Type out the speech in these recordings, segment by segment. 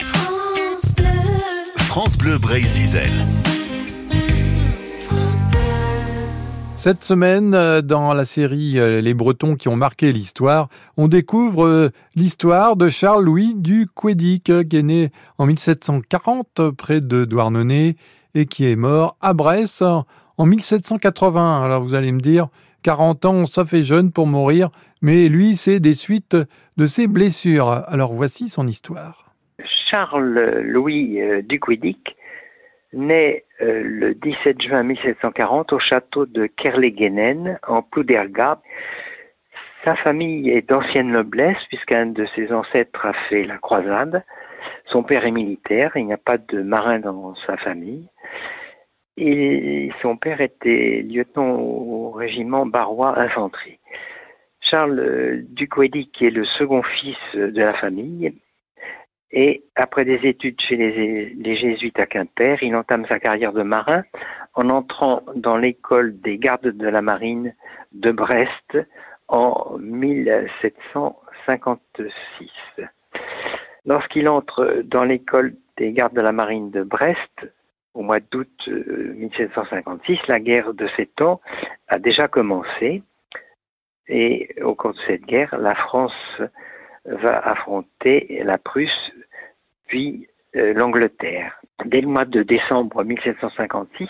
France Bleu. France Bleu. Cette semaine, euh, dans la série euh, Les Bretons qui ont marqué l'histoire, on découvre euh, l'histoire de Charles-Louis du Quédic, qui est né en 1740 près de Douarnenez et qui est mort à Brest en 1780. Alors vous allez me dire, 40 ans, ça fait jeune pour mourir, mais lui, c'est des suites de ses blessures. Alors voici son histoire. Charles-Louis euh, Duquiddic naît euh, le 17 juin 1740 au château de Kerlegenen, en Plouderga. Sa famille est d'ancienne noblesse, puisqu'un de ses ancêtres a fait la croisade. Son père est militaire, il n'y a pas de marin dans sa famille. Son père était lieutenant au régiment barois infanterie. Charles euh, Duquiddic est le second fils de la famille et après des études chez les, les jésuites à Quimper, il entame sa carrière de marin en entrant dans l'école des gardes de la marine de Brest en 1756. Lorsqu'il entre dans l'école des gardes de la marine de Brest, au mois d'août euh, 1756, la guerre de sept ans a déjà commencé. Et au cours de cette guerre, la France va affronter la Prusse, puis euh, l'Angleterre. Dès le mois de décembre 1756,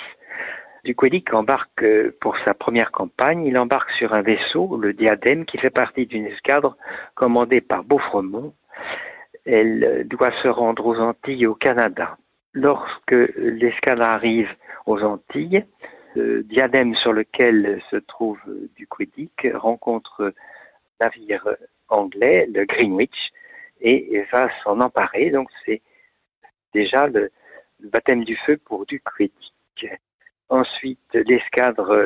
Duquesne embarque euh, pour sa première campagne. Il embarque sur un vaisseau, le Diadème, qui fait partie d'une escadre commandée par Beaufremont. Elle euh, doit se rendre aux Antilles et au Canada. Lorsque l'escadre arrive aux Antilles, le diadème sur lequel se trouve Duquesne rencontre un navire anglais, le Greenwich, et va s'en emparer. Donc c'est déjà le, baptême du feu pour Duquesne. Ensuite, l'escadre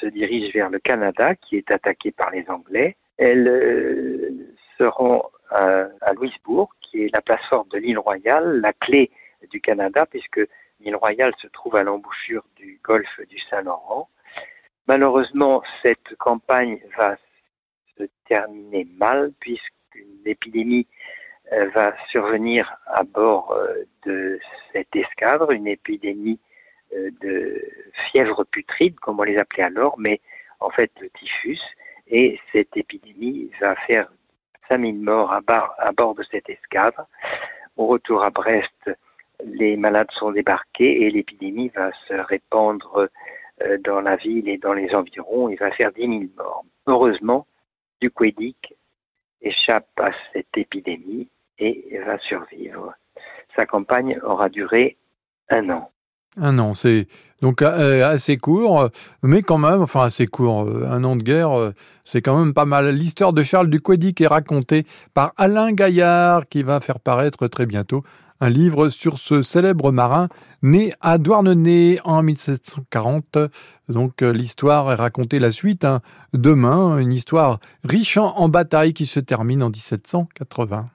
se dirige vers le Canada, qui est attaqué par les Anglais. Elles euh, à, à Louisbourg, qui est la place forte de l'île Royale, la clé du Canada, puisque l'île Royale se trouve à l'embouchure du golfe du Saint-Laurent. Malheureusement, cette campagne va se terminer mal, puisqu'une épidémie euh, va survenir à bord euh, de cette escadre, une épidémie euh, de fièvre putride, comme on les appelait alors, mais en fait le typhus. Et cette épidémie va faire 5000 morts à, bord de cette escadre. Au retour à Brest, les malades sont débarqués et l'épidémie va se répandre euh, dans la ville et dans les environs. Il va faire 10 000 morts. Heureusement, Duquedic échappe à cette épidémie et va survivre. Sa campagne aura duré un an. Un an, c'est donc euh, assez court, mais quand même, enfin assez court, euh, un an de guerre, euh, c'est quand même pas mal. L'histoire de Charles Duquesne est racontée par Alain Gaillard, qui va faire paraître très bientôt un livre sur ce célèbre marin né à Douarnenez en 1740. Donc euh, l'histoire est racontée la suite hein, demain, une histoire riche en, en bataille qui se termine en 1780.